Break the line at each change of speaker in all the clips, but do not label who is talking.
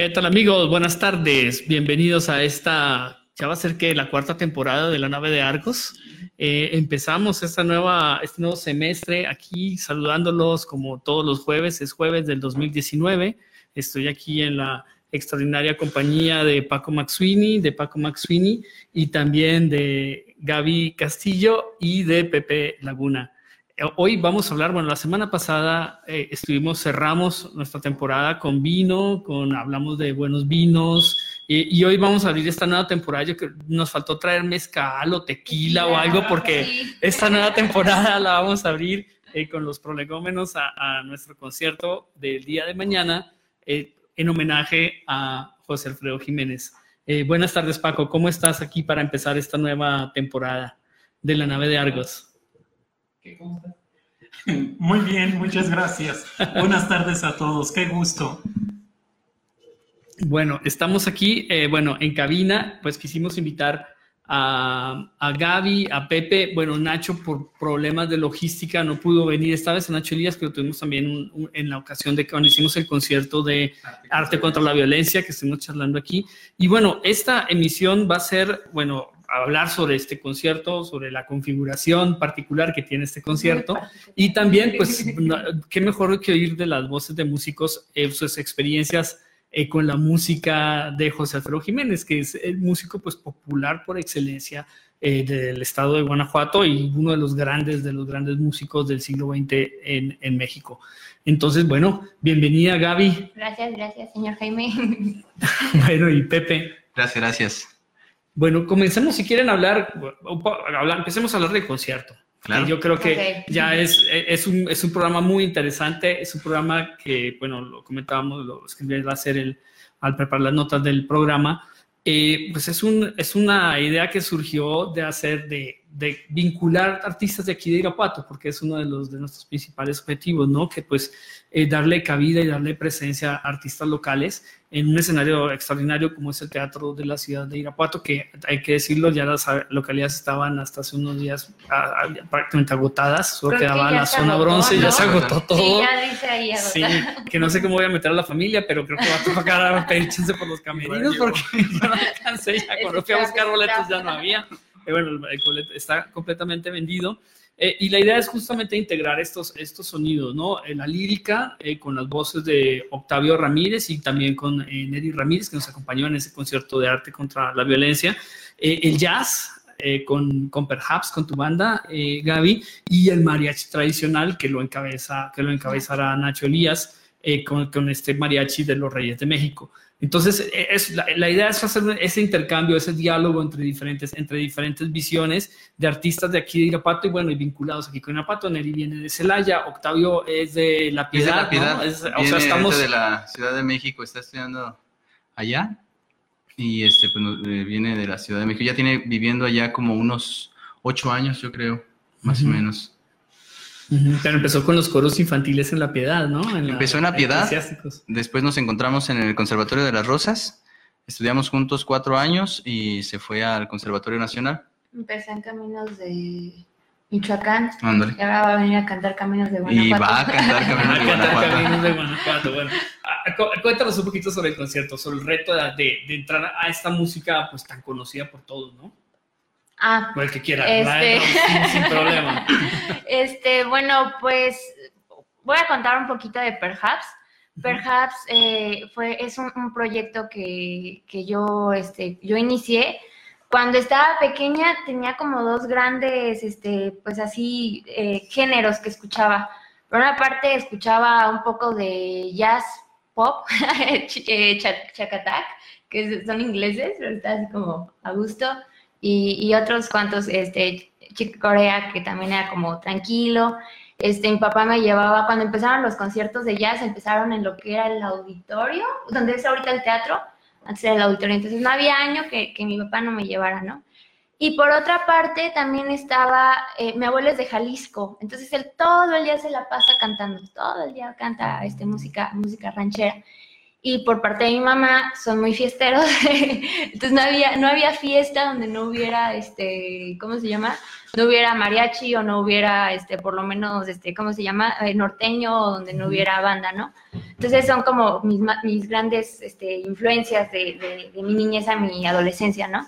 ¿Qué tal amigos? Buenas tardes. Bienvenidos a esta, ya va a ser que la cuarta temporada de la nave de Arcos. Eh, empezamos esta nueva, este nuevo semestre aquí saludándolos como todos los jueves. Es jueves del 2019. Estoy aquí en la extraordinaria compañía de Paco Maxwini, de Paco Maxwini y también de Gaby Castillo y de Pepe Laguna. Eh, hoy vamos a hablar, bueno, la semana pasada eh, estuvimos, cerramos nuestra temporada con vino, con hablamos de buenos vinos, y hoy vamos a abrir esta nueva temporada. Yo creo nos faltó traer mezcal o tequila o algo, porque esta nueva temporada la vamos a abrir eh, con los prolegómenos a, nuestro concierto del día de mañana en homenaje a José Alfredo Jiménez. buenas tardes, Paco. ¿Cómo estás aquí para empezar esta nueva temporada de la nave de Argos?
Muy bien, muchas gracias. Buenas tardes a todos, qué gusto.
Bueno, estamos aquí, eh, bueno, en cabina, pues quisimos invitar a, a, Gaby, a Pepe, bueno, Nacho por problemas de logística no pudo venir esta vez, a Nacho Elías, que lo tuvimos también en la ocasión de que cuando hicimos el concierto de Arte contra la Violencia, que estuvimos charlando aquí. Y bueno, esta emisión va a ser, bueno, hablar sobre este concierto, sobre la configuración particular que tiene este concierto y también, pues, qué mejor que oír de las voces de músicos eh, sus experiencias eh, con la música de José Alfredo Jiménez, que es el músico, pues, popular por excelencia eh, del estado de Guanajuato y uno de los grandes, de los grandes músicos del siglo XX en, en México. Entonces, bueno, bienvenida Gaby.
Gracias, gracias, señor Jaime.
bueno, y Pepe.
Gracias, gracias.
Bueno, comencemos si quieren hablar, hablar empecemos a hablar del concierto. Claro. Yo creo que ya es, es, un, es un programa muy interesante, es un programa que, bueno, lo comentábamos, lo escribí a hacer el, al preparar las notas del programa, eh, pues es, un, es una idea que surgió de hacer, de, de, vincular artistas de aquí de Irapuato, porque es uno de, los, de nuestros principales objetivos, ¿no? Que pues eh, darle cabida y darle presencia a artistas locales en un escenario extraordinario como es el Teatro de la Ciudad de Irapuato, que hay que decirlo, ya las localidades estaban hasta hace unos días prácticamente agotadas, solo quedaba la zona bronce, ya se agotó todo. Sí,
ya dice ahí
Sí, que no sé cómo voy a meter a la familia, pero creo que va a tocar pedir chance por los camerinos porque yo no alcancé ya, cuando fui a buscar boletos ya no había. Eh, bueno, el boleto está completamente vendido. Eh, y la idea es justamente integrar estos, estos sonidos, ¿no? Eh, la lírica eh, con las voces de Octavio Ramírez y también con Neri Ramírez, que nos acompañó en ese concierto de arte contra la violencia. el jazz, con, con Perhaps, con tu banda, Gaby, y el mariachi tradicional que lo, encabeza, que lo encabezará Nacho Elías con, con, este mariachi de los Reyes de México. Entonces, e, es, la, idea es hacer ese intercambio, ese diálogo entre diferentes, entre diferentes visiones de artistas de aquí de Irapato y bueno, y vinculados aquí con Irapato. Neri viene de Celaya, Octavio es de La Piedad.
Es de La Piedad. o sea, estamos... de la Ciudad de México, está estudiando allá y este, pues, eh, viene de la Ciudad de México. Ya tiene viviendo allá como unos ocho años, yo creo, más o menos.
Pero empezó con los coros infantiles en La Piedad, ¿no?
empezó en La Piedad. Después nos encontramos en el Conservatorio de las Rosas. Estudiamos juntos cuatro años y se fue al Conservatorio Nacional.
Empecé en Caminos de Michoacán. Ándale. Y ahora va a venir a cantar Caminos de Guanajuato.
Y va a cantar Caminos de Guanajuato.
Caminos de Guanajuato. Bueno, ah, cuéntanos un poquito sobre el concierto, sobre el reto de, de entrar a esta música pues tan conocida por todos, ¿no?
Ah,
el que quiera, este... sin, problema.
Este, bueno, pues voy a contar un poquito de Perhaps. Perhaps eh, fue, es un, proyecto que, que, yo, este, yo inicié. Cuando estaba pequeña tenía como dos grandes, este, pues así, eh, géneros que escuchaba. Por una parte escuchaba un poco de jazz pop, eh, chacatac, que son ingleses, pero está así como a gusto y, otros cuantos, este, Chick Corea, que también era como tranquilo. Este, mi papá me llevaba, cuando empezaron los conciertos de jazz, empezaron en lo que era el auditorio, donde es ahorita el teatro, antes era el auditorio, entonces no había año que, que mi papá no me llevara, ¿no? Y por otra parte, también estaba, eh, mi abuelo es de Jalisco, entonces él todo el día se la pasa cantando, todo el día canta este, música, música ranchera y por parte de mi mamá son muy fiesteros, entonces no había, no había fiesta donde no hubiera, este, ¿cómo se llama? No hubiera mariachi o no hubiera, este, por lo menos, este, ¿cómo se llama? Eh, norteño o donde no hubiera banda, ¿no? Entonces son como mis, mis grandes este, influencias de, de, mi niñez a mi adolescencia, ¿no?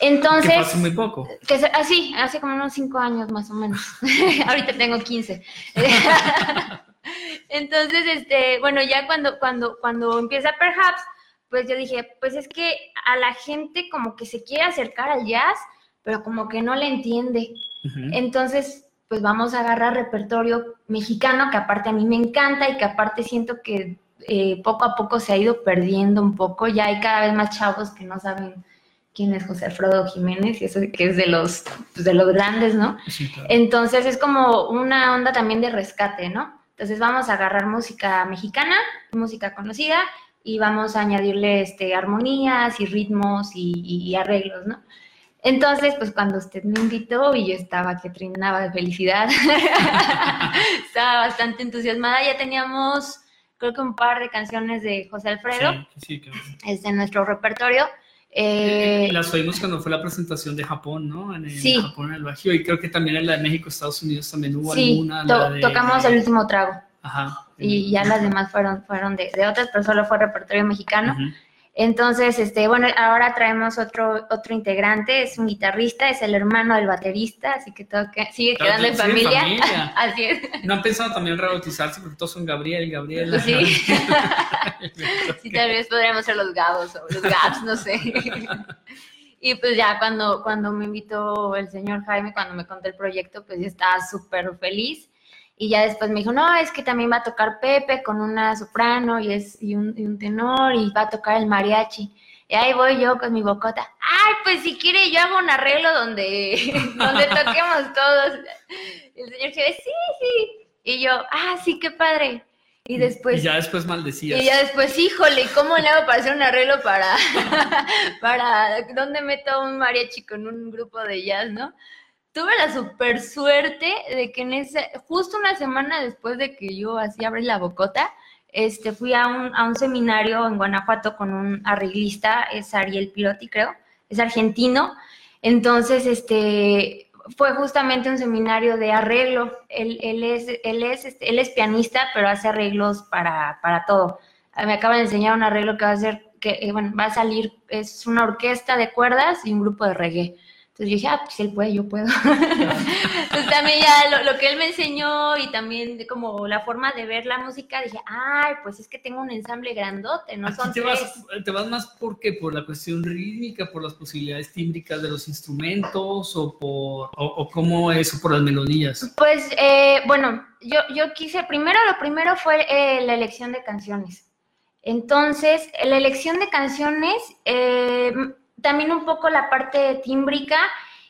Entonces... Que
hace muy poco.
Que, así, hace como unos cinco años más o menos. Ahorita tengo 15. Entonces, este, bueno, ya cuando, cuando, cuando empieza Perhaps, pues yo dije, pues es que a la gente como que se quiere acercar al jazz, pero como que no le entiende. Entonces, pues vamos a agarrar repertorio mexicano, que aparte a mí me encanta y que aparte siento que eh, poco a poco se ha ido perdiendo un poco. Ya hay cada vez más chavos que no saben quién es José Alfredo Jiménez, y eso que es de los, pues, de los grandes, ¿no? Entonces es como una onda también de rescate, ¿no? Entonces vamos a agarrar música mexicana, música conocida, y vamos a añadirle este, armonías y ritmos y, arreglos, ¿no? Entonces, pues cuando usted me invitó y yo estaba que trinaba de felicidad, estaba bastante entusiasmada, ya teníamos creo que un par de canciones de José Alfredo, sí, sí, es de nuestro repertorio,
eh, eh, las oímos cuando fue la presentación de Japón, ¿no? En, sí. Japón, en el Bajío, y creo que también en la de México, Estados Unidos también hubo alguna.
Sí, tocamos el último trago. Ajá. Y ya las demás fueron, fueron de, de otras, pero solo fue repertorio mexicano. Entonces, este, bueno, ahora traemos otro, otro integrante, es un guitarrista, es el hermano del baterista, así que todo sigue quedando en familia. así es.
¿No han pensado también rebautizarse porque todos son Gabriel, Gabriel?
Sí. sí, tal vez podríamos ser los Gabos o los Gabs, no sé. y pues ya cuando, cuando me invitó el señor Jaime, cuando me contó el proyecto, pues yo estaba súper feliz. Y ya después me dijo, no, es que también va a tocar Pepe con una soprano y, es, y, un, y un tenor y va a tocar el mariachi. Y ahí voy yo con mi bocota. Ay, pues si quiere yo hago un arreglo donde, donde toquemos todos. Y el señor dice, sí, sí. Y yo, ah, sí, qué padre. Y después.
Y ya después maldecías.
Y ya después, híjole, ¿cómo le hago para hacer un arreglo para. para. ¿Dónde meto un mariachi con un grupo de jazz, no? Tuve la super suerte de que en ese, justo una semana después de que yo así abrí la bocota, este, fui a un, a un seminario en Guanajuato con un arreglista, es Ariel Pirotti, creo, es argentino. Entonces, este, fue justamente un seminario de arreglo. Él, él es, él, es, este, él es pianista, pero hace arreglos para, para todo. Me acaba de enseñar un arreglo que va a ser, que, eh, bueno, va a salir, es una orquesta de cuerdas y un grupo de reggae. Entonces yo dije, ah, pues si él puede, yo puedo. Entonces también ya lo, que él me enseñó y también como la forma de ver la música, dije, ay, pues es que tengo un ensamble grandote, no son
te Vas, ¿Te vas más por qué? ¿Por la cuestión rítmica, por las posibilidades tímbricas de los instrumentos o por, o, cómo es, o por las melodías?
Pues, eh, bueno, yo, yo quise, primero, lo primero fue eh, la elección de canciones. Entonces, la elección de canciones... Eh, también un poco la parte tímbrica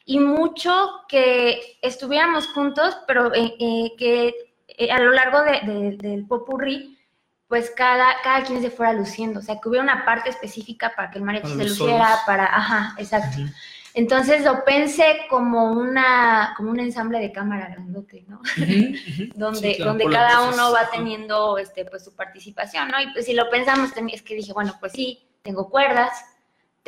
y mucho que estuviéramos juntos, pero eh, eh, que eh, a lo largo del popurrí, pues cada, cada quien se fuera luciendo, o sea, que hubiera una parte específica para que el mariachi se luciera, para, ajá, exacto. Entonces lo pensé como una como un ensamble de cámara grandote, ¿no? donde donde cada uno va teniendo este pues su participación, ¿no? Y pues si lo pensamos es que dije, bueno, pues sí, tengo cuerdas,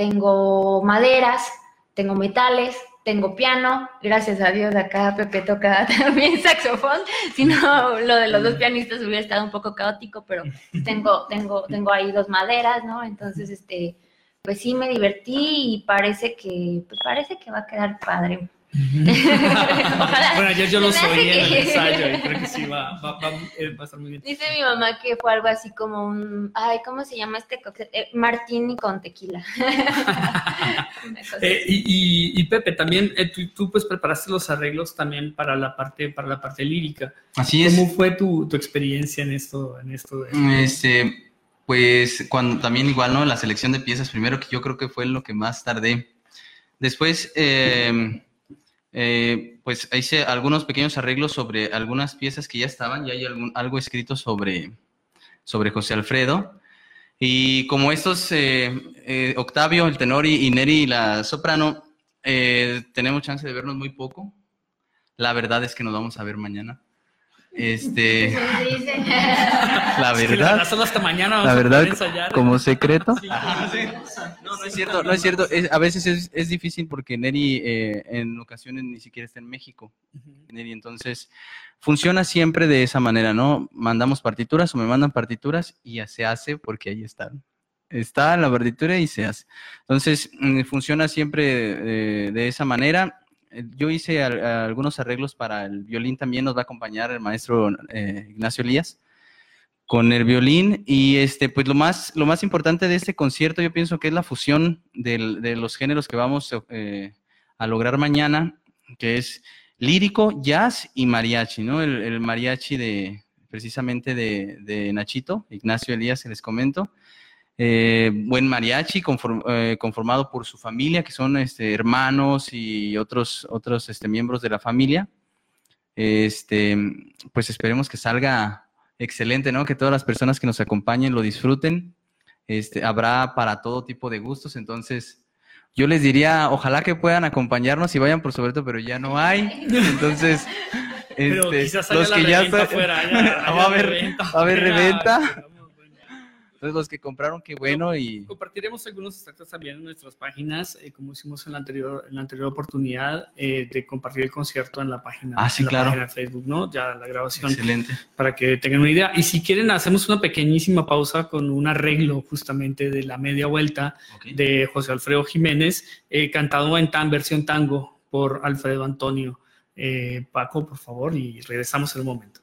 tengo maderas, tengo metales, tengo piano, gracias a Dios acá Pepe toca también saxofón, si no lo de los dos pianistas hubiera estado un poco caótico, pero tengo, tengo, tengo ahí dos maderas, ¿no? Entonces, este, pues sí me divertí y parece que, pues parece que va a quedar padre.
bueno, ayer yo lo soy en el ensayo y creo que sí va, va, va, eh, va, a estar muy bien.
Dice mi mamá que fue algo así como un, ay, ¿cómo se llama este cóctel? Eh, martini con tequila.
eh, y, y, Pepe, también eh, tú, tú, pues preparaste los arreglos también para la parte, para la parte lírica.
Así es.
¿Cómo fue tu, tu experiencia en esto? En esto
de... Este, pues cuando también igual, ¿no? La selección de piezas, primero que yo creo que fue lo que más tardé. Después, eh, eh, pues hice algunos pequeños arreglos sobre algunas piezas que ya estaban, ya hay algún, algo escrito sobre, sobre José Alfredo. Y como estos, eh, eh, Octavio, el tenor, y, Neri, la soprano, tenemos chance de vernos muy poco. La verdad es que nos vamos a ver mañana. Este, la verdad,
hasta mañana
la verdad, como secreto. No, no es cierto, no es cierto. a veces es, difícil porque Neri eh, en ocasiones ni siquiera está en México. Neri, entonces funciona siempre de esa manera, ¿no? Mandamos partituras o me mandan partituras y ya se hace porque ahí están. Está la partitura y se hace. Entonces mm, funciona siempre eh, de esa manera yo hice algunos arreglos para el violín, también nos va a acompañar el maestro eh, Ignacio Elías con el violín. Y este pues lo más lo más importante de este concierto yo pienso que es la fusión de los géneros que vamos eh, a lograr mañana que es lírico jazz y mariachi no el, mariachi de precisamente de, de, Nachito Ignacio Elías les comento eh, buen mariachi eh, conformado por su familia, que son este, hermanos y otros, otros este, miembros de la familia. Este, pues esperemos que salga excelente, ¿no? Que todas las personas que nos acompañen lo disfruten. Este, habrá para todo tipo de gustos, entonces yo les diría, ojalá que puedan acompañarnos y vayan por sobre todo, pero ya no hay. Entonces,
este, los que ya, están,
va a haber, va a haber reventa. Entonces, los que compraron, qué bueno. y
Compartiremos algunos extractos también en nuestras páginas, eh, como hicimos en la anterior, en la anterior oportunidad eh, de compartir el concierto en la página,
ah, sí,
claro. de Facebook, ¿no? Ya la grabación.
Excelente.
Para que tengan una idea. Y si quieren, hacemos una pequeñísima pausa con un arreglo justamente de la media vuelta de José Alfredo Jiménez, eh, cantado en tan versión tango por Alfredo Antonio. Paco, por favor, y regresamos en un momento.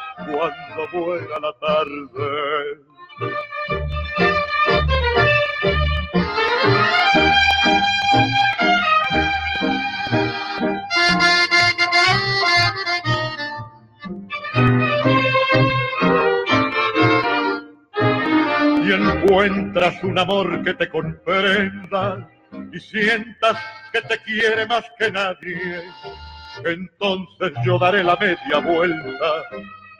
cuando muera la tarde. Y encuentras un amor que te comprenda y sientas que te quiere más que nadie, entonces yo daré la media vuelta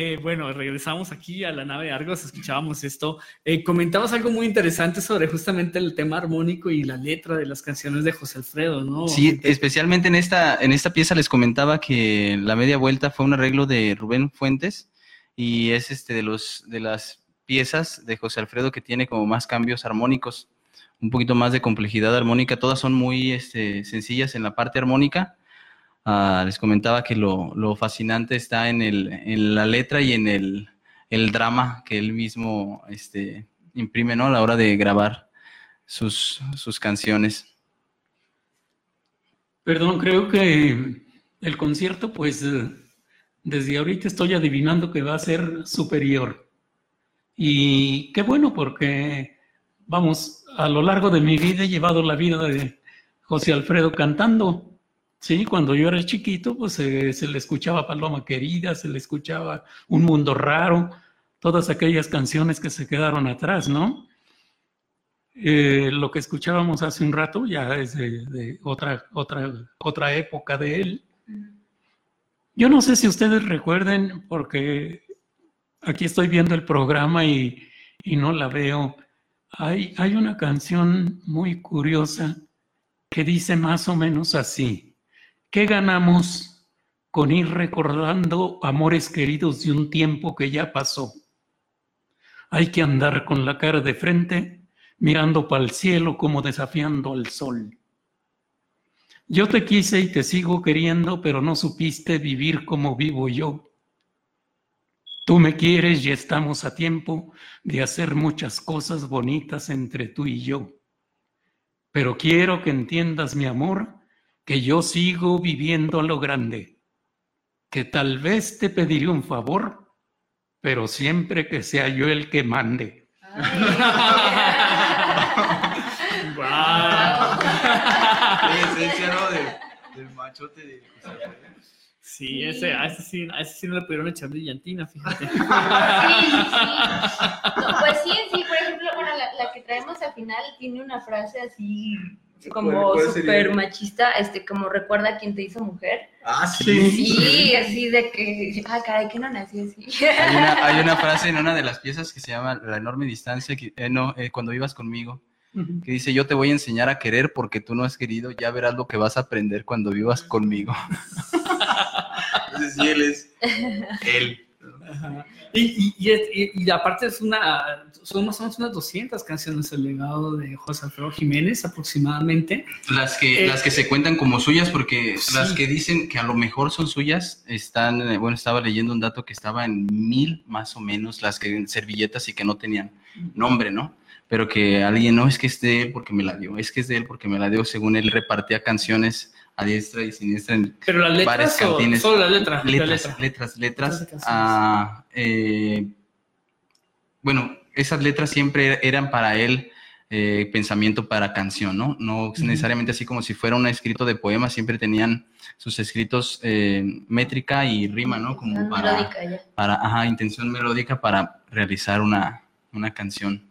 Eh, bueno, regresamos aquí a la nave de Argos, escuchábamos esto. Eh, comentabas algo muy interesante sobre justamente el tema armónico y la letra de las canciones de José Alfredo, ¿no?
Sí, especialmente en esta, en esta pieza les comentaba que la media vuelta fue un arreglo de Rubén Fuentes y es este de, los, de las piezas de José Alfredo que tiene como más cambios armónicos, un poquito más de complejidad armónica, todas son muy este, sencillas en la parte armónica Ah, les comentaba que lo, fascinante está en, el, en, la letra y en el, el, drama que él mismo este, imprime ¿no? a la hora de grabar sus, sus canciones.
Perdón, creo que el concierto, pues desde ahorita estoy adivinando que va a ser superior. Y qué bueno, porque, vamos, a lo largo de mi vida he llevado la vida de José Alfredo cantando Sí, cuando yo era chiquito, pues se le escuchaba Paloma Querida, se le escuchaba Un Mundo Raro, todas aquellas canciones que se quedaron atrás, ¿no? Eh, lo que escuchábamos hace un rato ya es de, otra, otra, otra época de él. Yo no sé si ustedes recuerden, porque aquí estoy viendo el programa y, y no la veo, Hay, hay una canción muy curiosa que dice más o menos así. ¿Qué ganamos con ir recordando amores queridos de un tiempo que ya pasó? Hay que andar con la cara de frente, mirando para el cielo como desafiando al sol. Yo te quise y te sigo queriendo, pero no supiste vivir como vivo yo. Tú me quieres y estamos a tiempo de hacer muchas cosas bonitas entre tú y yo. Pero quiero que entiendas, mi amor, que yo sigo viviendo a lo grande, que tal vez te pediré un favor, pero siempre que sea yo el que mande.
Del, machote de Sí, ese, a, ese sí, a ese sí no le pudieron echar brillantina, fíjate. Sí, sí,
sí. pues sí, sí, por ejemplo, bueno, la, la, que traemos al final tiene una frase así como súper machista, este, como recuerda a quien te hizo mujer.
Ah, sí.
Sí, así de que, ah, caray, que no nací así.
Hay una, hay una frase en una de las piezas que se llama La enorme distancia, que, eh, no, eh, cuando ibas conmigo, que dice, yo te voy a enseñar a querer porque tú no has querido, ya verás lo que vas a aprender cuando vivas conmigo. Entonces, sí, él es él.
Y, y, y, aparte es una, son más o menos unas 200 canciones el legado de José Alfredo Jiménez aproximadamente.
Las que, eh, las que se cuentan como suyas, porque las que dicen que a lo mejor son suyas, están, eh, bueno, estaba leyendo un dato que estaba en mil más o menos, las que en servilletas y que no tenían nombre, ¿no? Pero que alguien, no, es que es de él porque me la dio, es que es de él porque me la dio, según él repartía canciones a diestra y siniestra en
Pero las letras o solo las letras,
letras, letras, letras, ah, eh, bueno, esas letras siempre eran para él eh, pensamiento para canción, ¿no? No necesariamente así como si fuera un escrito de poema, siempre tenían sus escritos eh, métrica y rima, ¿no? Como para, para ajá, intención melódica para realizar una, una canción.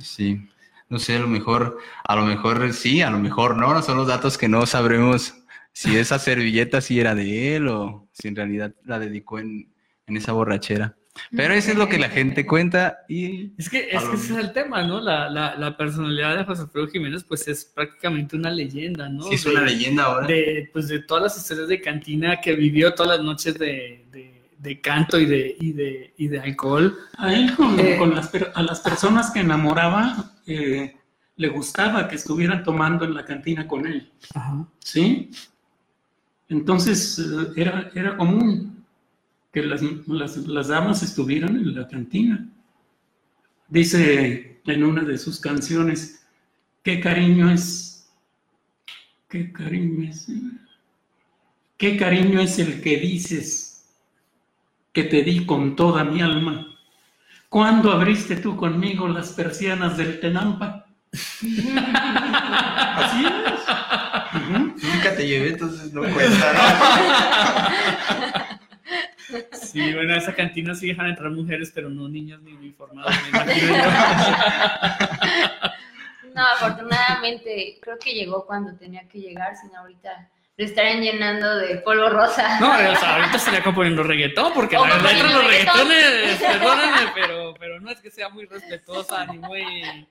Sí no sé, a lo mejor, a lo mejor sí, a lo mejor no, no son los datos que no sabremos si esa servilleta sí era de él o si en realidad la dedicó en, esa borrachera. Pero eso es lo que la gente cuenta y...
Es que, es que ese es el tema, ¿no? La, la, la, personalidad de José Alfredo Jiménez pues es prácticamente una leyenda, ¿no?
Sí, es una leyenda ahora.
De, pues de todas las historias de cantina que vivió todas las noches de, de, canto y de, y de, y de alcohol.
A él con, eh, con las, a las personas que enamoraba le gustaba que estuvieran tomando en la cantina con él. ¿Sí? Entonces eh, era, era común que las, las, damas estuvieran en la cantina. Dice en una de sus canciones, qué cariño es, qué cariño es, qué cariño es el que dices que te di con toda mi alma ¿Cuándo abriste tú conmigo las persianas del Tenampa?
Así es. Nunca te llevé, entonces no cuesta.
Sí, bueno, esa cantina sí dejan entrar mujeres, pero no niñas ni uniformadas.
no, afortunadamente, creo que llegó cuando tenía que llegar, sino ahorita lo estarían llenando de polvo rosa.
No, o sea, ahorita estaría componiendo reggaetón, porque la verdad entre los reggaetones, perdónenme, pero, pero no es que sea muy respetuosa, ni muy,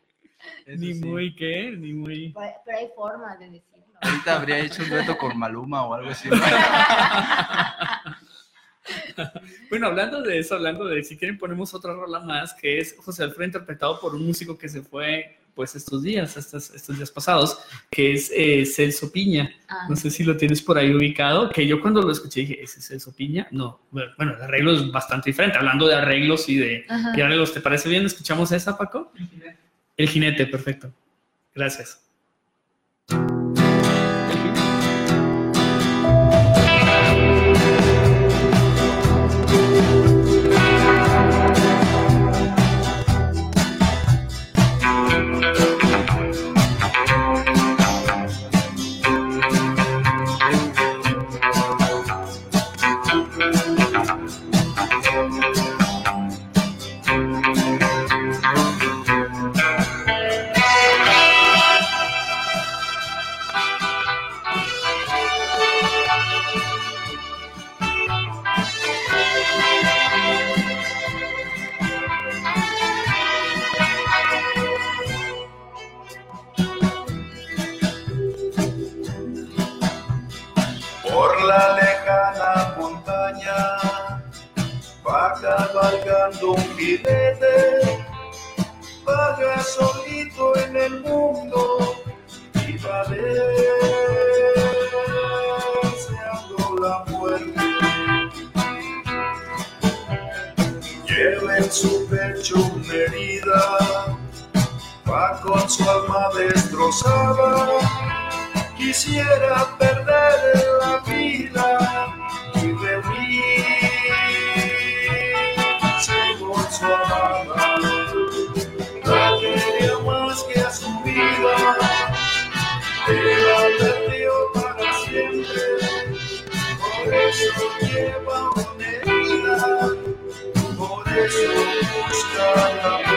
ni muy, ¿qué? Ni muy...
Pero hay formas de decirlo.
Ahorita habría hecho un reto con Maluma o algo así.
bueno, hablando de eso, hablando de, si quieren ponemos otra rola más, que es José Alfredo interpretado por un músico que se fue pues estos días, estos, estos días pasados, que es eh, Celso Piña. Ah. No sé si lo tienes por ahí ubicado, que yo cuando lo escuché dije, ¿ese es Celso Piña? No, bueno, el arreglo es bastante diferente, hablando de arreglos y de, arreglos, ¿te parece bien? ¿Escuchamos esa, Paco? El jinete. El jinete, perfecto. Gracias.
En su pecho una herida, va con su alma destrozada, quisiera perder lleva herida, por eso busca la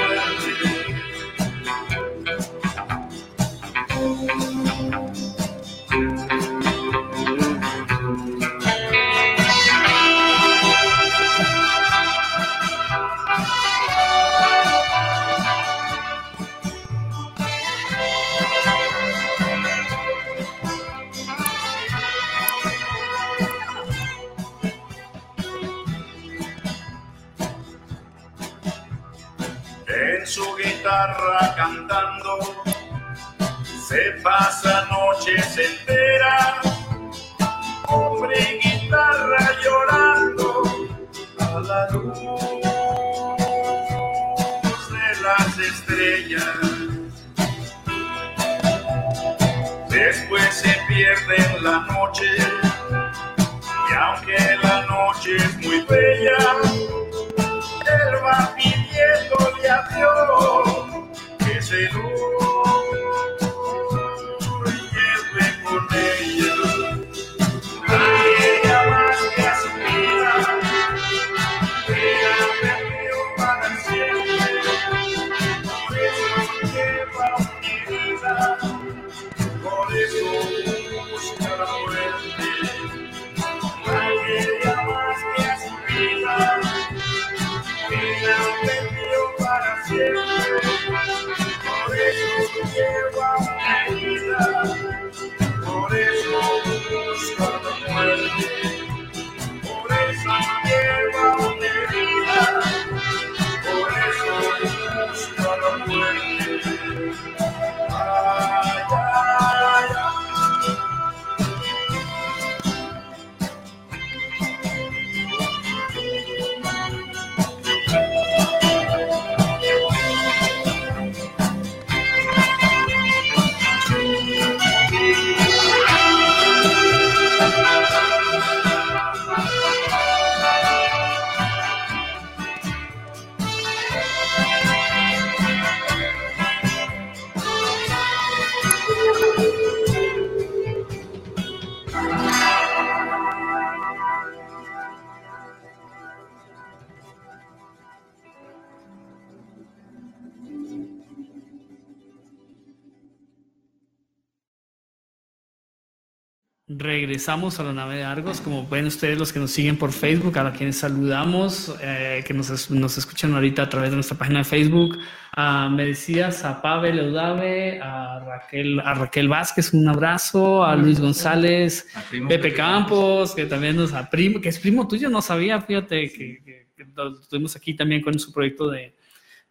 Regresamos a la nave de Argos, como ven ustedes los que nos siguen por Facebook, a quienes saludamos, eh, que nos, nos escuchan ahorita a través de nuestra página de Facebook. Ah, me decías a Pavel Eudave, a Raquel, a Raquel Vázquez, un abrazo, a Luis González,
primo
Pepe Campos, que también nos a primo, que es primo tuyo, no sabía, fíjate que, que- que lo tuvimos aquí también con su proyecto de,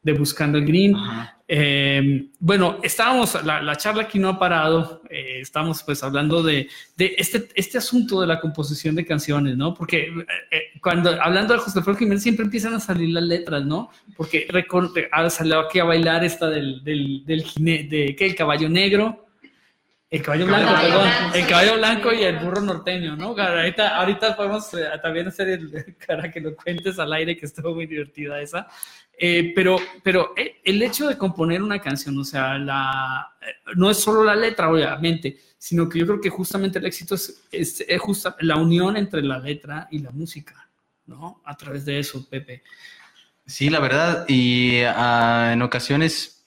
de Buscando el Green.
Ajá.
Eh, bueno, estábamos, la, la charla aquí no ha parado, eh, estamos pues hablando de, de este, este asunto de la composición de canciones, ¿no? Porque eh, eh, cuando hablando de José Alfredo Jiménez siempre empiezan a salir las letras, ¿no? Porque recor- ahora salió aquí a bailar esta del, del, del de, ¿qué? El caballo negro. El caballo blanco,
Caballo
perdón.
blanco,
el caballo blanco y el burro norteño, ¿no? Ahorita, ahorita podemos también hacer el, para que lo cuentes al aire, que estuvo muy divertida esa. Eh, pero pero eh, el hecho de componer una canción, o sea, la, eh, no es solo la letra, obviamente, sino que yo creo que justamente el éxito es, es, justa la unión entre la letra y la música, ¿no? A través de eso, Pepe.
Sí, la verdad, y ah, en ocasiones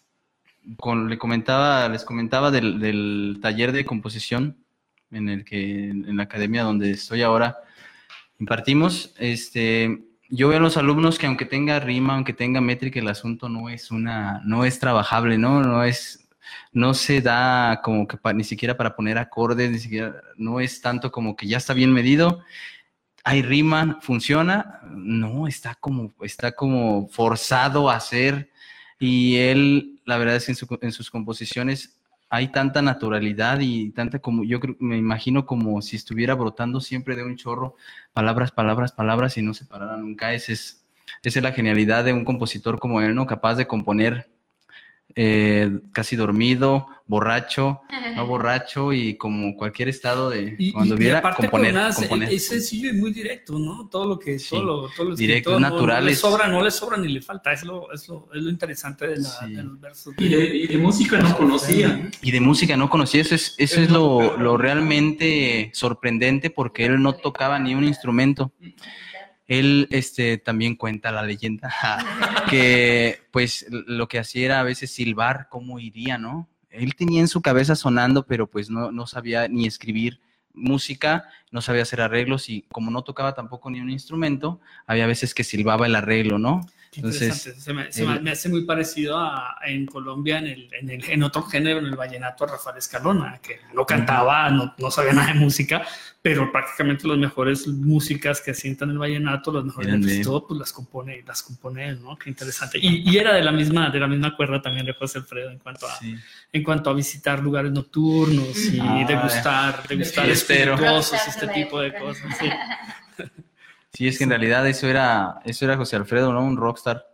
le comentaba, les comentaba del, del taller de composición en el que en la academia donde estoy ahora impartimos, este, yo veo a los alumnos que aunque tenga rima, aunque tenga métrica, el asunto no es una, no es trabajable, ¿no? No es, no se da como que ni siquiera para poner acordes, ni siquiera, no es tanto como que ya está bien medido, hay rima, funciona, no, está como, está como forzado a hacer y él, la verdad es que en, en sus composiciones hay tanta naturalidad y tanta como, yo creo, me imagino como si estuviera brotando siempre de un chorro, palabras, palabras, palabras y no se parara nunca. Esa es, esa es la genialidad de un compositor como él, ¿no? Capaz de componer eh, casi dormido, borracho, no borracho y como cualquier estado de
cuando viera componer, componer, Es sencillo y muy directo, ¿no? Todo lo que todo lo,
directo, natural.
No, le sobra, no le sobra ni le falta, es lo, es lo, es lo interesante de, la, los versos.
Y de, música no conocía.
Y de música no conocía, eso es, eso es lo, lo realmente sorprendente porque él no tocaba ni un instrumento él este, también cuenta la leyenda que pues lo que hacía era a veces silbar cómo iría, ¿no? Él tenía en su cabeza sonando, pero pues no, no sabía ni escribir música, no sabía hacer arreglos y como no tocaba tampoco ni un instrumento, había veces que silbaba el arreglo, ¿no?
Entonces, se, me, hace muy parecido a, en Colombia, en, el, en, el, en, otro género, en el vallenato, a Rafael Escalona, que no cantaba, no, no, sabía nada de música, pero prácticamente las mejores músicas que sientan el vallenato, las mejores de todo, pues las compone, las compone él, ¿no? Qué interesante. Y, y, era de la misma, de la misma cuerda también de José Alfredo en cuanto a, en cuanto a visitar lugares nocturnos y ah, degustar, degustar espirituosos, este tipo de cosas. Sí.
Sí, es que en realidad eso era, eso era José Alfredo, ¿no? Un rockstar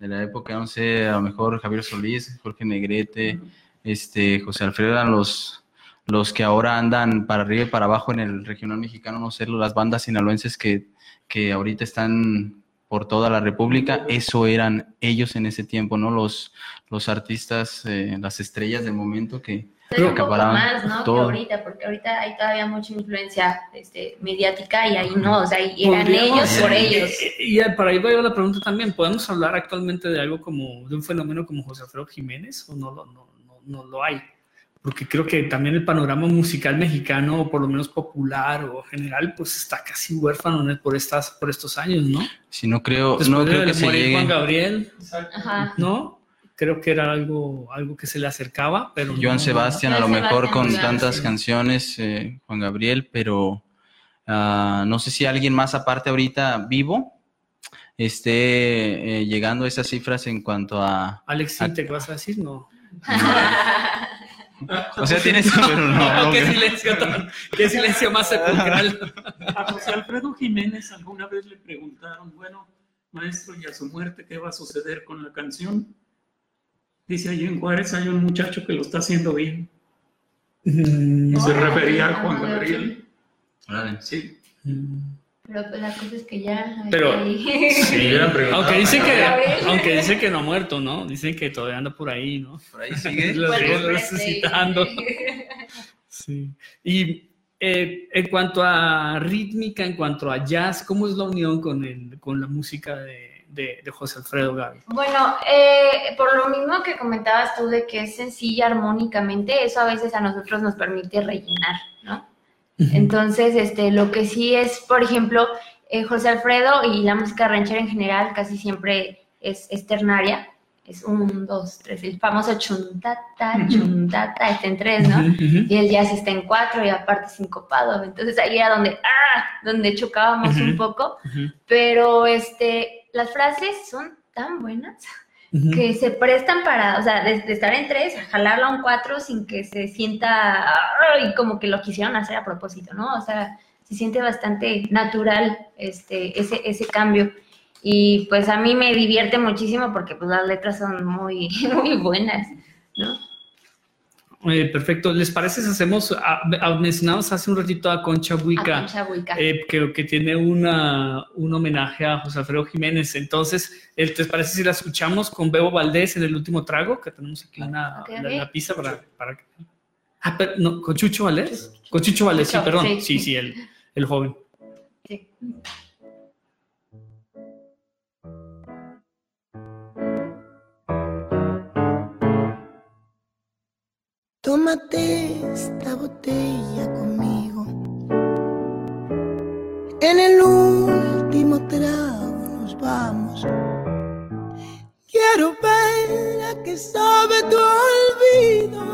de la época, no sé, a lo mejor Javier Solís, Jorge Negrete, este, José Alfredo eran los, los que ahora andan para arriba y para abajo en el regional mexicano, no sé, las bandas sinaloenses que, que ahorita están por toda la República, eso eran ellos en ese tiempo, ¿no? Los, los artistas, eh, las estrellas del momento que,
pero un poco más, ¿no? Que ahorita, porque ahorita hay todavía mucha influencia este, mediática y ahí no, o sea, eran ellos por ellos.
Y, para ahí va la pregunta también, ¿podemos hablar actualmente de algo como, de un fenómeno como José Alfredo Jiménez o no, no, no, no lo hay? Porque creo que también el panorama musical mexicano, o por lo menos popular o general, pues está casi huérfano por, estas, por estos años, ¿no?
Si no creo, no creo que se
llegue... Juan Gabriel, ¿no? creo que era algo, algo que se le acercaba, pero...
Joan Sebastián, a lo mejor con tantas canciones, eh, Juan Gabriel, pero ah, no sé si alguien más aparte ahorita vivo esté eh, llegando a esas cifras en cuanto a...
Alex, ¿te vas a decir? No.
o sea, tienes...
no, ¿Qué, silencio qué silencio más sepulcral.
A José Alfredo Jiménez alguna vez le preguntaron, bueno, maestro, ¿y a su muerte qué va a suceder con la canción? Dice allí en Juárez hay un muchacho que lo está haciendo bien. Mm. se refería a Juan Gabriel. Sí.
Pero pues, la cosa es que ya.
Pero, sí, aunque dice que, aunque dice que no ha muerto, ¿no? Dicen que todavía anda por ahí, ¿no?
Por ahí sigue.
lo resucitando. sí. Y eh, en cuanto a rítmica, en cuanto a jazz, ¿cómo es la unión con, el, con la música de, de, José Alfredo Gaby?
Bueno, eh, por lo mismo que comentabas tú de que es sencilla armónicamente, eso a veces a nosotros nos permite rellenar, ¿no? Entonces, este, lo que sí es, por ejemplo, eh, José Alfredo y la música ranchera en general casi siempre es, ternaria, es un, dos, tres, el famoso chuntata, chuntata, está en tres, ¿no? Y el jazz está en cuatro y aparte sincopado. Entonces ahí era donde, ¡ah! donde chocábamos un poco. Pero este, las frases son tan buenas que se prestan para, o sea, de, estar en tres, jalarla a un cuatro sin que se sienta y como que lo quisieron hacer a propósito, ¿no? O sea, se siente bastante natural este, ese, ese cambio. Y pues a mí me divierte muchísimo porque pues las letras son muy, muy buenas, ¿no?
Eh, perfecto. ¿Les parece si hacemos, a, mencionamos hace un ratito a Concha Buica, eh, que, tiene una, un homenaje a José Alfredo Jiménez. Entonces, ¿les parece si la escuchamos con Bebo Valdés en el último trago? Que tenemos aquí una, la, pizza para... para ah, no, con Chucho Valdés. Con Chucho Valdés, sí, perdón. Sí, sí, el, el joven. Sí.
Tómate esta botella conmigo. En el último trago nos vamos. Quiero ver a qué sabe tu olvido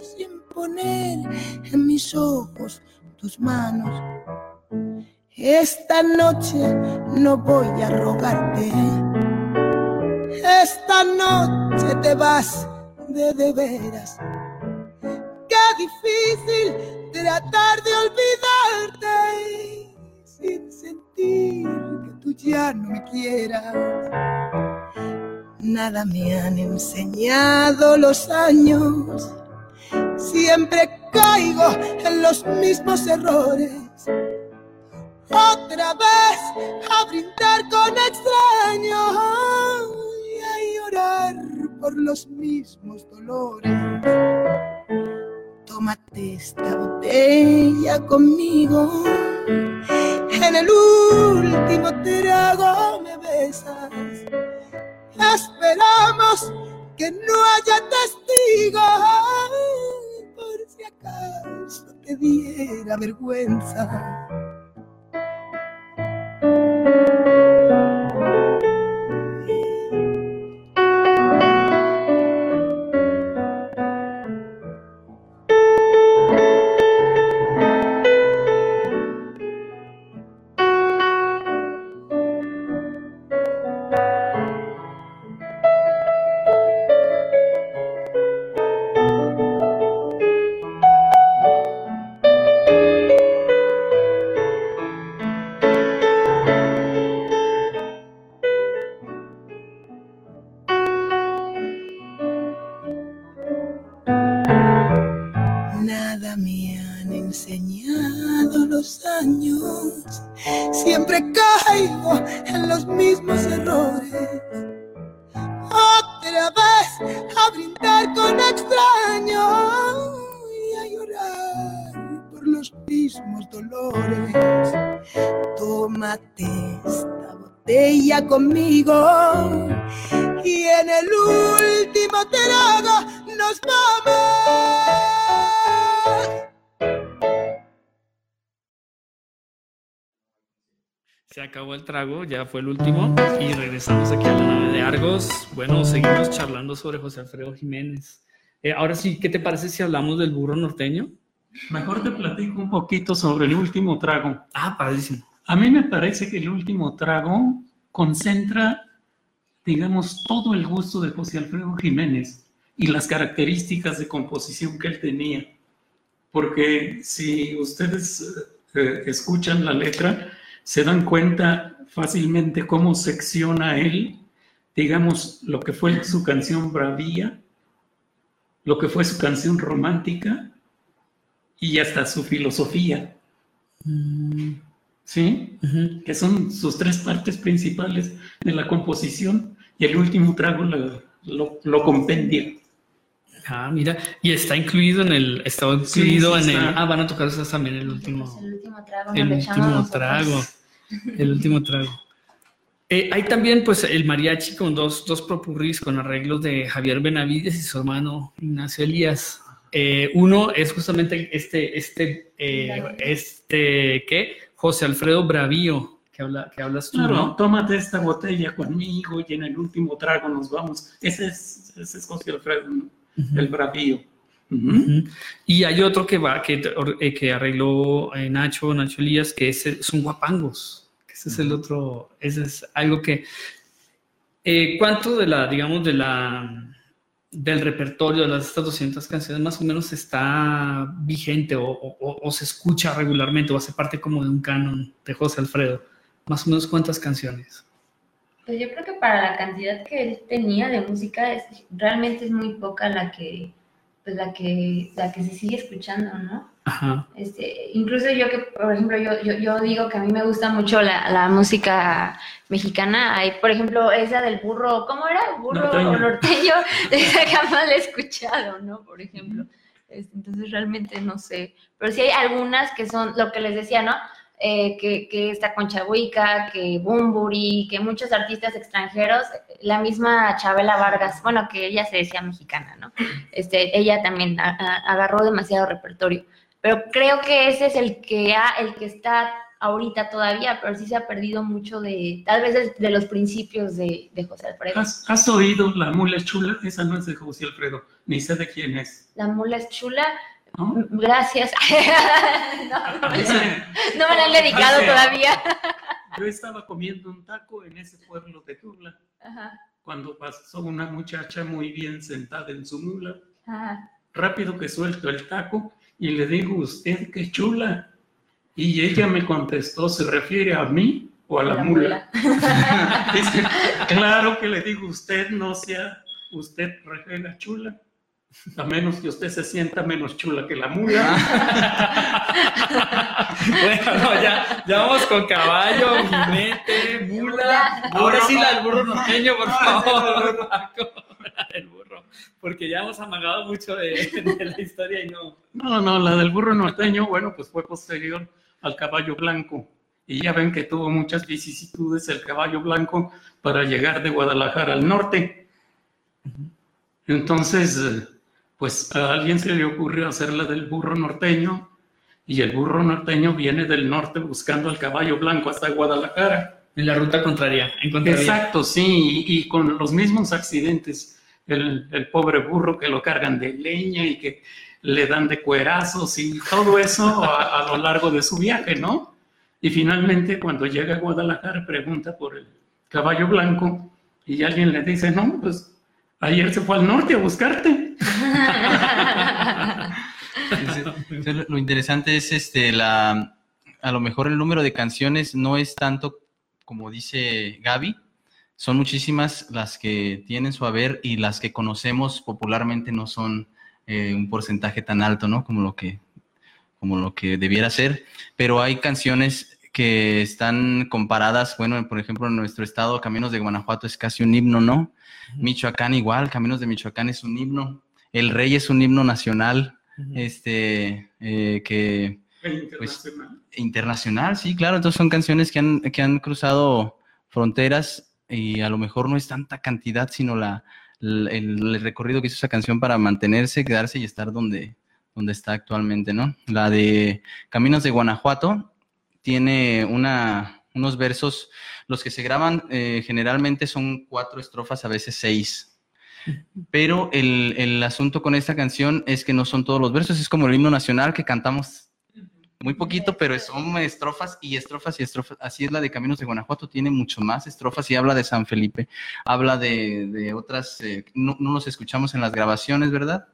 sin poner en mis ojos tus manos. Esta noche no voy a rogarte. Esta noche te vas de de veras. Qué difícil tratar de olvidarte sin sentir que tú ya no me quieras. Nada me han enseñado los años. Siempre caigo en los mismos errores. Otra vez a brindar con extraños y a llorar por los mismos dolores. Tómate esta botella conmigo. En el último trago me besas. Esperamos que no haya testigos por si acaso te diera vergüenza. Esta botella conmigo y en el último trago nos vamos.
Se acabó el trago, ya fue el último y regresamos aquí a la nave de Argos. Bueno, seguimos charlando sobre José Alfredo Jiménez. Eh, ahora sí, ¿qué te parece si hablamos del burro norteño?
Mejor te platico un poquito sobre el último trago.
Ah, padrísimo.
A mí me parece que el último trago concentra, digamos, todo el gusto de José Alfredo Jiménez y las características de composición que él tenía. Porque si ustedes eh, escuchan la letra, se dan cuenta fácilmente cómo secciona él, digamos, lo que fue su canción Bravía, lo que fue su canción romántica y hasta su filosofía. ¿Sí? Que son sus tres partes principales de la composición y el último trago lo, lo, lo compendia.
Ah, mira, y está incluido en el, está incluido
sí
en el, ah, van a tocar esas también el último,
El último trago,
el último trago, el último trago. Eh, hay también, pues, el mariachi con dos, dos propurris con arreglos de Javier Benavides y su hermano Ignacio Elías. Eh, uno es justamente este, este, eh, este, ¿qué? José Alfredo Bravío, que, habla, que hablas tú,
Claro,
¿no?
tómate esta botella conmigo y en el último trago nos vamos. Ese es, ese es José Alfredo, ¿no? el bravío.
Y hay otro que va, que, eh, que arregló eh, Nacho, Nacho Elías, que es, son guapangos. Ese es el otro, ese es algo que. eh, ¿Cuánto de la, digamos, de la del repertorio de las estas 200 canciones más o menos está vigente o, se escucha regularmente o hace parte como de un canon de José Alfredo? Más o menos cuántas canciones.
Pues yo creo que para la cantidad que él tenía de música, es, realmente es muy poca la que, pues la que, la que se sigue escuchando, ¿no?
Ajá.
Este, incluso yo que, por ejemplo, yo, yo, yo digo que a mí me gusta mucho la, la música mexicana. Hay, por ejemplo, esa del burro, ¿cómo era? Burro
Norteño.
norteño, esa jamás la he escuchado, ¿no? Por ejemplo. Entonces realmente no sé. Pero sí hay algunas que son lo que les decía, ¿no? Eh, que, que esta Concha Huica, que Bumburi, que muchos artistas extranjeros, la misma Chabela Vargas, bueno, que ella se decía mexicana, ¿no? Este, ella también a- a- agarró demasiado repertorio pero creo que ese es el que ha, el que está ahorita todavía, pero sí se ha perdido mucho de, tal vez de, los principios de, José Alfredo.
¿Has, oído La Mula es Chula? Esa no es de José Alfredo, ni sé de quién es.
La Mula es Chula. Gracias. no, me, la han dedicado todavía.
yo estaba comiendo un taco en ese pueblo de Tula. Cuando pasó una muchacha muy bien sentada en su mula. Rápido que suelto el taco y le digo, usted qué chula. Y ella me contestó, ¿se refiere a mí o a la, mula? Dice, claro que le digo, usted no sea, usted refiere chula. A menos que usted se sienta menos chula que la mula.
bueno, ya, ya vamos con caballo, jinete, mula. Ahora sí la del burro norteño, por favor. Porque ya hemos amagado mucho de, de, la historia y no.
No, no, la del burro norteño, bueno, pues fue posterior al caballo blanco. Y ya ven que tuvo muchas vicisitudes el caballo blanco para llegar de Guadalajara al norte. Entonces, pues a alguien se le ocurrió hacer la del burro norteño y el burro norteño viene del norte buscando al caballo blanco hasta Guadalajara.
En la ruta contraria.
Exacto, sí, y, con los mismos accidentes. El, pobre burro que lo cargan de leña y que le dan de cuerazos y todo eso a, lo largo de su viaje, ¿no? Y finalmente cuando llega a Guadalajara pregunta por el caballo blanco y alguien le dice, no, pues ayer se fue al norte a buscarte.
lo interesante es este la a lo mejor el número de canciones no es tanto como dice Gaby, son muchísimas las que tienen su haber y las que conocemos popularmente no son eh, un porcentaje tan alto, ¿no? Como lo que, como lo que debiera ser. Pero hay canciones que están comparadas, bueno, por ejemplo, en nuestro estado, Caminos de Guanajuato es casi un himno, ¿no? Michoacán igual, Caminos de Michoacán es un himno. El Rey es un himno nacional, este, eh, que... Pues, internacional. internacional, sí, claro. Entonces son canciones que han, que han cruzado fronteras y a lo mejor no es tanta cantidad, sino la, el, recorrido que hizo esa canción para mantenerse, quedarse y estar donde, donde está actualmente, ¿no? La de Caminos de Guanajuato tiene una, unos versos, los que se graban eh, generalmente son cuatro estrofas, a veces seis. Pero el, el asunto con esta canción es que no son todos los versos, es como el himno nacional que cantamos muy poquito, pero son estrofas y estrofas y estrofas. Así es la de Caminos de Guanajuato, tiene mucho más estrofas y habla de San Felipe, habla de, otras, eh, no, no los escuchamos en las grabaciones, ¿verdad?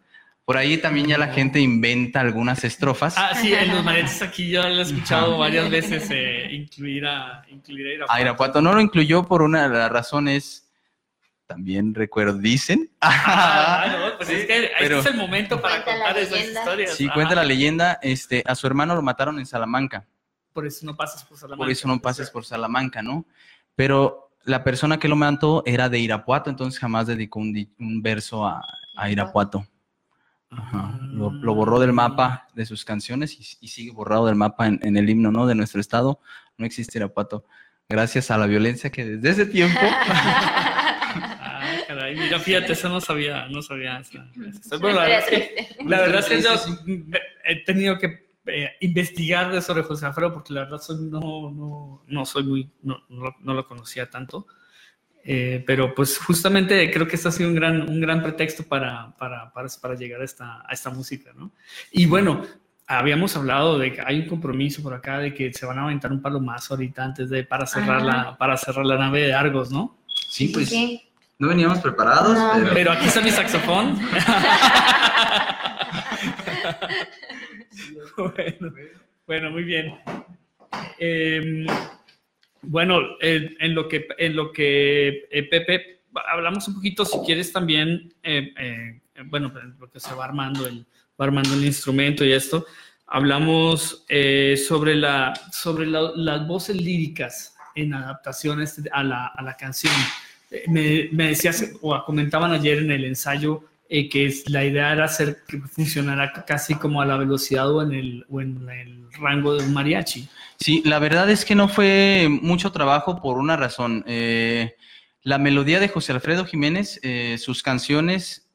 Por ahí también ya la gente inventa algunas estrofas.
Ah, sí, en los maretes aquí yo lo he escuchado varias veces eh, incluir, a, incluir a Irapuato. A
Irapuato no lo incluyó por una de las razones también recuerdo, dicen.
Ah, pues es que este es el momento para contar esas historias.
Sí, cuenta la leyenda, este, a su hermano lo mataron en Salamanca.
Por eso no pasas por Salamanca.
Por eso no pasas por Salamanca, ¿no? Pero la persona que lo mató era de Irapuato, entonces jamás dedicó un, verso a, Irapuato. Lo, borró del mapa de sus canciones y, sigue borrado del mapa en, en, el himno, ¿no? De nuestro estado. No existe Irapuato. Gracias a la violencia que desde ese tiempo
mira, fíjate, eso no sabía, no sabía. la, verdad es que, la verdad es que yo he tenido que eh, investigar sobre José Alfredo porque la verdad soy, no, no, no soy muy, no, no, lo conocía tanto. Eh, pero pues justamente creo que esto ha sido un gran, un gran pretexto para, para, para, para llegar a esta, a esta música, ¿no? Y bueno, habíamos hablado de que hay un compromiso por acá de que se van a aventar un palo más ahorita antes de para cerrar la para cerrar la nave de Argos, ¿no?
Sí, pues sí. No veníamos preparados.
pero... aquí está mi saxofón. bueno, muy bien. Em, bueno, en lo que, en lo que eh, Pepe, hablamos un poquito, si quieres también, eh, eh, bueno, porque se va armando el, va armando el instrumento y esto, hablamos sobre, la, sobre las voces líricas en adaptaciones a la, a la canción. Me, decías, o comentaban ayer en el ensayo, eh, que la idea era hacer que funcionara casi como a la velocidad o en el, rango de un mariachi.
Sí, la verdad es que no fue mucho trabajo por una razón. Eh, la melodía de José Alfredo Jiménez, eh, sus canciones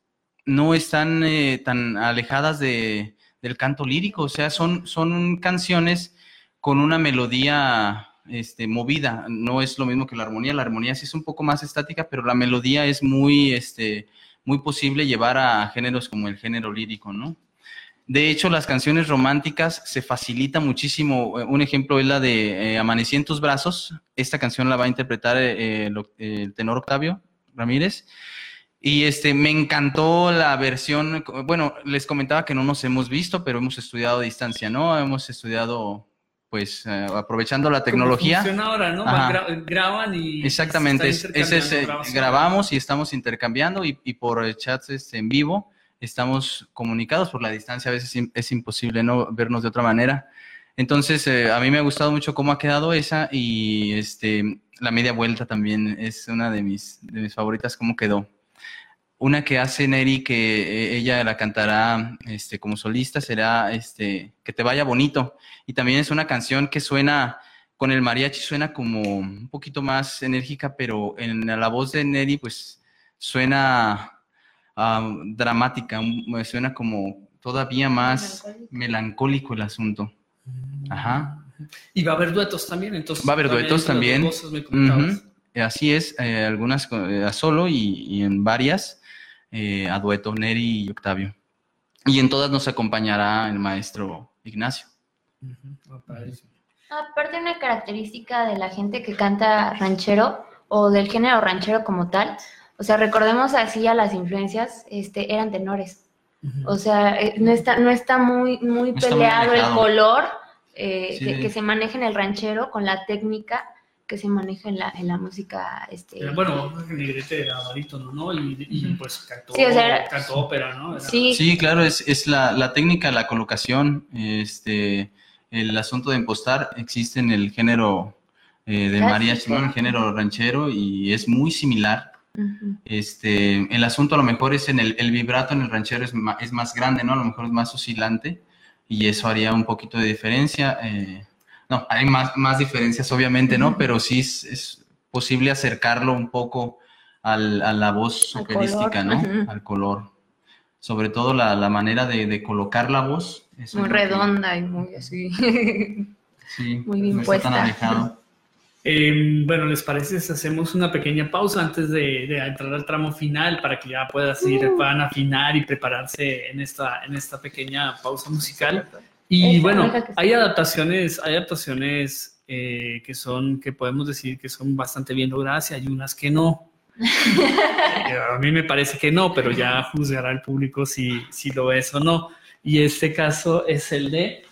no están tan alejadas de, del canto lírico, o sea, son canciones con una melodía este, movida, no es lo mismo que la armonía, la armonía sí es un poco más estática, pero la melodía es muy, este, muy posible llevar a géneros como el género lírico, ¿no? De hecho, las canciones románticas se facilita muchísimo. Un ejemplo es la de eh, en tus brazos. Esta canción la va a interpretar eh, el, tenor Octavio Ramírez. Y este, me encantó la versión, bueno, les comentaba que no nos hemos visto, pero hemos estudiado a distancia, ¿no? Hemos estudiado pues eh, aprovechando la tecnología.
ahora, ¿no? graban y...
Exactamente, ese grabamos y estamos intercambiando y, y por chats este, en vivo estamos comunicados por la distancia, a veces es imposible no vernos de otra manera. Entonces, eh, a mí me ha gustado mucho cómo ha quedado esa y este, la media vuelta también es una de mis, de mis favoritas, cómo quedó. Una que hace Neri, que eh, ella la cantará este, como solista, será este, Que te vaya bonito. Y también es una canción que suena, con el mariachi suena como un poquito más enérgica, pero en la voz de Neri, pues suena dramática, me suena como todavía más melancólico, el asunto. Ajá.
Y va a haber duetos también, entonces.
Va a haber duetos también. Así es, eh, algunas eh, a solo y en varias eh, a dueto, Neri y Octavio. Y en todas nos acompañará el maestro Ignacio.
Aparte, una característica de la gente que canta ranchero o del género ranchero como tal, o sea, recordemos así a las influencias, este, eran tenores. O sea, eh, no está, no está muy, muy peleado el color eh, que, que, se maneja en el ranchero con la técnica que se maneja en la, en la música. Este...
bueno, Negrete era barítono, ¿no? Y, y pues cantó, sí, o sea, cantó ópera, ¿no?
Sí. sí, claro, es, es la, la, técnica, la colocación, este, el asunto de impostar existe en el género eh, de María Chimón, el género ranchero, y es muy similar. Este, el asunto a lo mejor es en el, el vibrato en el ranchero es, es, más grande, ¿no? A lo mejor es más oscilante y eso haría un poquito de diferencia. Eh, no, hay más, más diferencias obviamente, ¿no? Pero sí es, posible acercarlo un poco al, a la voz operística, ¿no? Al color. Sobre todo la, la manera de, de, colocar la voz.
muy redonda y muy así.
Sí, muy bien no puesta. Está tan alejado.
Eh, bueno, ¿les parece si hacemos una pequeña pausa antes de, de, entrar al tramo final para que ya puedas ir, uh. puedan afinar y prepararse en esta, en esta pequeña pausa musical? Y bueno, hay adaptaciones, hay adaptaciones eh, que son, que podemos decir que son bastante bien logradas y hay unas que no. a mí me parece que no, pero ya juzgará el público si, si lo es o no. Y este caso es el de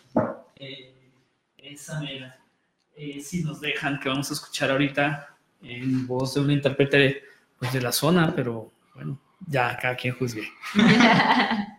eh, esa mera. Eh, si nos dejan, que vamos a escuchar ahorita en voz de un intérprete pues, de la zona, pero bueno, ya cada quien juzgue.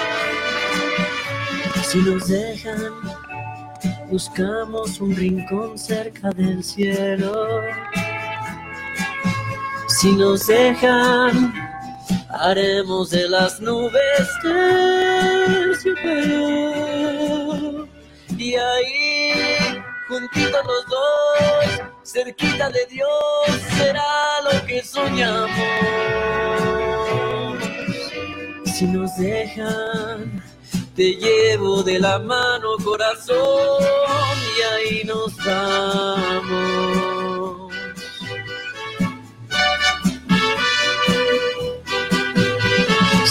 Si nos dejan, buscamos un rincón cerca del cielo. Si nos dejan, haremos de las nubes. Y ahí, juntitos los dos, cerquita de Dios, será lo que soñamos. Si nos dejan, te llevo de la mano corazón y ahí nos vamos.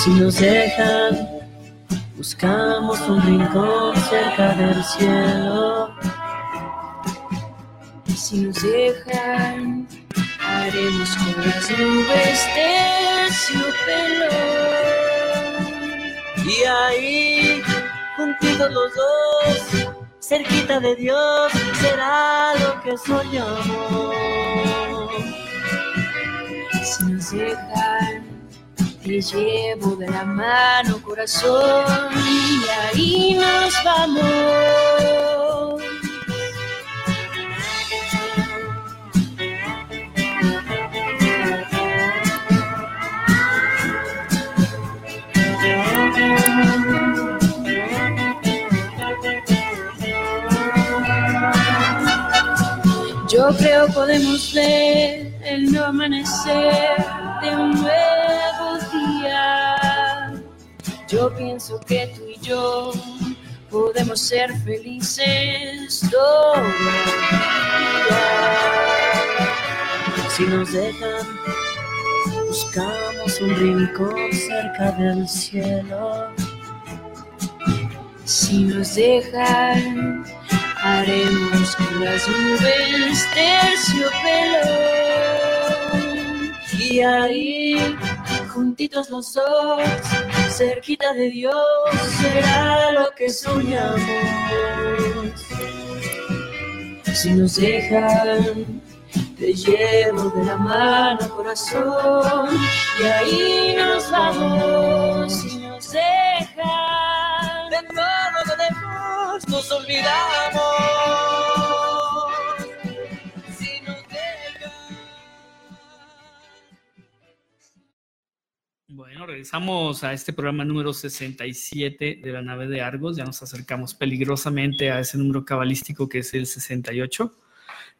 Si nos dejan, buscamos un rincón cerca del cielo. Y si nos dejan, haremos con las nubes terciopelo. Y ahí, juntitos los dos, cerquita de Dios será lo que soñamos. Si nos dejan, te llevo de la mano, corazón, y ahí nos vamos. Yo creo podemos ver el nuevo amanecer de un nuevo día. Yo pienso que tú y yo podemos ser felices todavía. Si nos dejan, buscamos un rincón cerca del cielo. Si nos dejan, haremos con las nubes terciopelo. Y ahí, juntitos los dos, cerquita de Dios, será lo que soñamos. Si nos dejan, te llevo de la mano, corazón, y ahí nos vamos. Si nos dejan, de todo lo demás nos olvidamos.
Bueno, regresamos a este programa número 67 de la nave de Argos. Ya nos acercamos peligrosamente a ese número cabalístico que es el 68,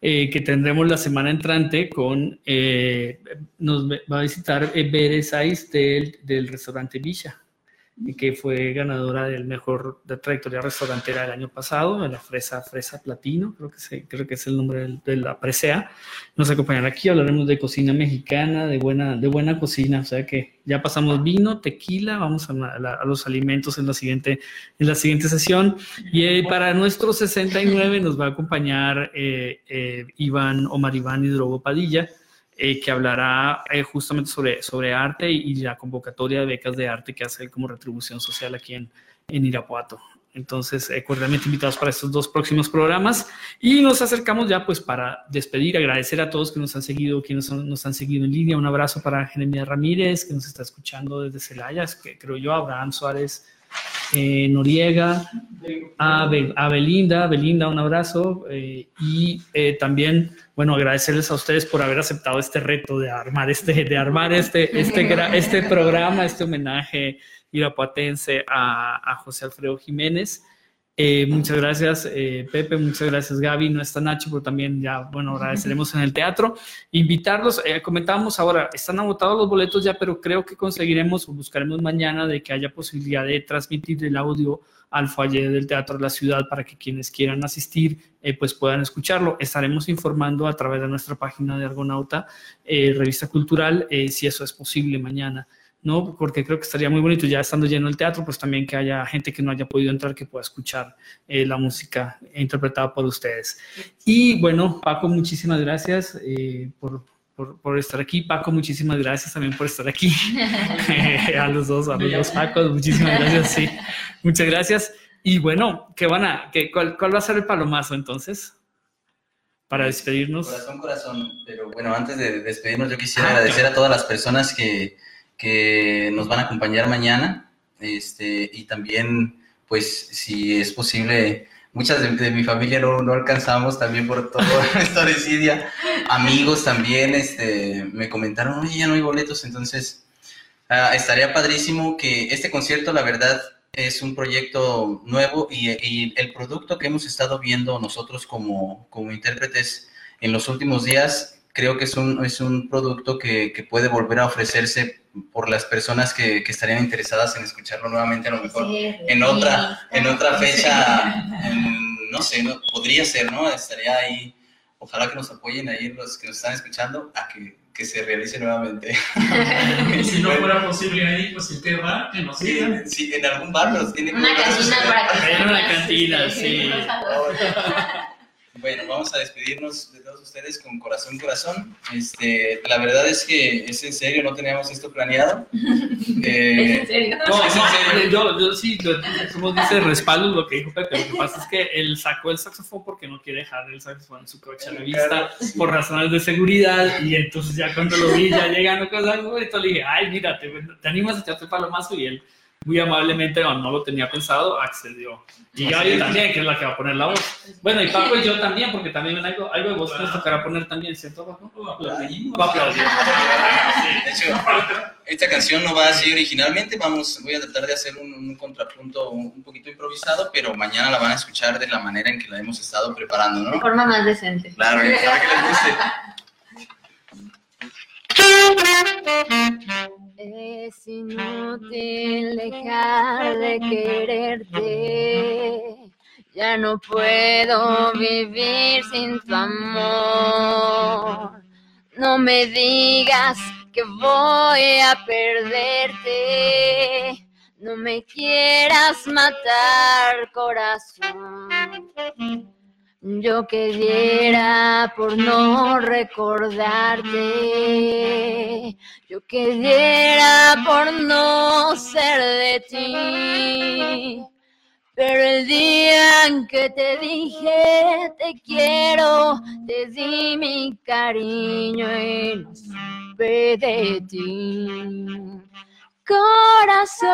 eh, que tendremos la semana entrante con, eh, nos va a visitar eh, Bere Saiz del, del restaurante Villa, y que fue ganadora del mejor de trayectoria restaurantera del año pasado, en la Fresa Fresa Platino, creo que, creo que es el nombre de la presea. Nos acompañará aquí, hablaremos de cocina mexicana, de buena, de buena cocina, o sea que ya pasamos vino, tequila, vamos a, la- a los alimentos en la siguiente, en la siguiente sesión. Y eh, para nuestro 69 nos va a acompañar eh, eh, Iván, Omar Iván Hidrogo Padilla, eh, que hablará eh, justamente sobre, sobre arte y, y la convocatoria de becas de arte que hace como retribución social aquí en, en Irapuato. Entonces, eh, cordialmente invitados para estos dos próximos programas y nos acercamos ya pues para despedir, agradecer a todos que nos han seguido, quienes nos, nos han seguido en línea. Un abrazo para Jeremia Ramírez, que nos está escuchando desde Celaya, que creo yo, Abraham Suárez eh, Noriega, a, Be- a Belinda, Belinda, un abrazo. eh, y eh, también, bueno, agradecerles a ustedes por haber aceptado este reto de armar este, de armar este, este, este programa, este homenaje irapuatense a, a José Alfredo Jiménez. Eh, muchas gracias, eh, Pepe, muchas gracias, Gaby. No está Nacho, pero también ya, bueno, agradeceremos en el teatro. Invitarlos, eh, comentábamos ahora, están agotados los boletos ya, pero creo que conseguiremos o buscaremos mañana de que haya posibilidad de transmitir el audio al foyer del Teatro de la Ciudad para que quienes quieran asistir eh, pues puedan escucharlo. Estaremos informando a través de nuestra página de Argonauta, eh, Revista Cultural, eh, si eso es posible mañana. ¿No? Porque creo que estaría muy bonito ya estando lleno el teatro, pues también que haya gente que no haya podido entrar que pueda escuchar eh, la música interpretada por ustedes. Y bueno, Paco, muchísimas gracias eh, por, por, por estar aquí. Paco, muchísimas gracias también por estar aquí. a los dos, a los dos Pacos, muchísimas gracias, sí. Muchas gracias. Y bueno, ¿qué van a, qué, cuál, ¿cuál va a ser el palomazo entonces? Para despedirnos.
Corazón, corazón. Pero bueno, antes de despedirnos, yo quisiera agradecer a todas las personas que, que nos van a acompañar mañana. Este, y también, pues, si es posible, muchas de, de mi familia no, no alcanzamos también por toda esta desidia. Amigos también este, me comentaron, oye, ya no hay boletos, entonces ah, estaría padrísimo que este concierto, la verdad, es un proyecto nuevo y, y el producto que hemos estado viendo nosotros como, como intérpretes en los últimos días, creo que es un, es un producto que, que puede volver a ofrecerse por las personas que, que estarían interesadas en escucharlo nuevamente, a lo mejor en otra, en otra fecha, en- no sé, no, podría ser, ¿no? Estaría ahí, ojalá que nos apoyen ahí los que nos están escuchando a que, que se realice nuevamente.
Y si no fuera posible ahí, pues en qué bar, que nos
Sí,
sigan.
sí, en algún bar, pero tiene que
Una cantina para que
En una cantina, sí.
Bueno, vamos a despedirnos de todos ustedes con corazón, corazón. Este, la verdad es que es en serio, no teníamos esto planeado.
Eh, ¿Es en serio?
No, es en serio. Yo, yo sí, como dice, respaldo lo que dijo Pepe. Lo que pasa es que él sacó el saxofón porque no quiere dejar el saxofón en su coche a la vista por razones de seguridad. Y entonces ya cuando lo vi, ya llegando con algo, le dije, ay, mira, te, te animas a echarte palomazo y él muy amablemente, no, no lo tenía pensado, accedió. Y Gaby también, que es la que va a poner la voz. Bueno, y Paco y yo también, porque también algo, algo de voz nos tocará poner también, ¿cierto, Paco? Va a aplaudir.
De hecho, esta canción no va así originalmente, vamos, voy a tratar de hacer un, un, contrapunto un poquito improvisado, pero mañana la van a escuchar de la manera en que la hemos estado preparando, ¿no?
De forma más decente.
Claro, para que les guste.
Es inútil dejar de quererte. Ya no puedo vivir sin tu amor. No me digas que voy a perderte. No me quieras matar, corazón. Yo que diera por no recordarte, yo que diera por no ser de ti. Pero el día en que te dije te quiero, te di mi cariño y no supe de ti. Corazón,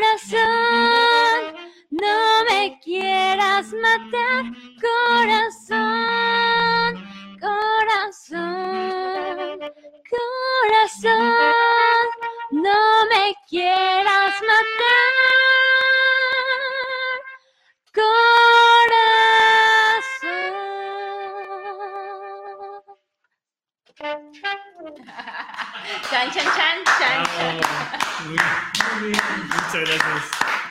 corazón no me quieras matar, corazón, corazón, corazón. No me quieras matar, corazón.
Chan, chan, chan, chan, chan.
Muchas gracias.